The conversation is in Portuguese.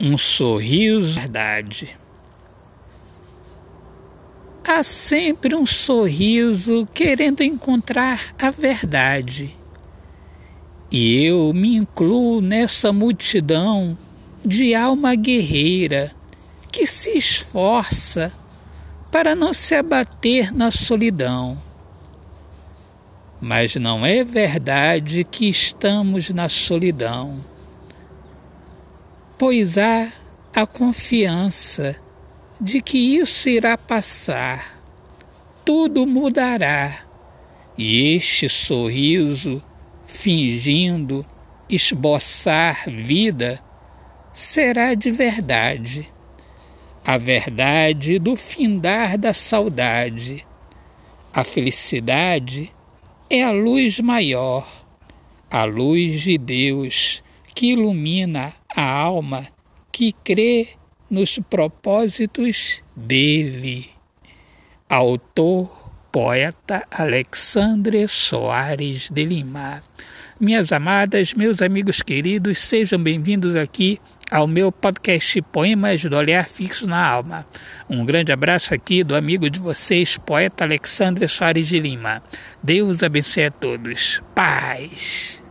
um sorriso verdade. Há sempre um sorriso querendo encontrar a verdade. E eu me incluo nessa multidão de alma guerreira que se esforça para não se abater na solidão. Mas não é verdade que estamos na solidão pois há a confiança de que isso irá passar, tudo mudará, e este sorriso, fingindo esboçar vida, será de verdade, a verdade do findar da saudade. A felicidade é a luz maior, a luz de Deus que ilumina a alma que crê nos propósitos dele. Autor, poeta Alexandre Soares de Lima. Minhas amadas, meus amigos queridos, sejam bem-vindos aqui ao meu podcast Poemas do Olhar Fixo na Alma. Um grande abraço aqui do amigo de vocês, poeta Alexandre Soares de Lima. Deus abençoe a todos. Paz.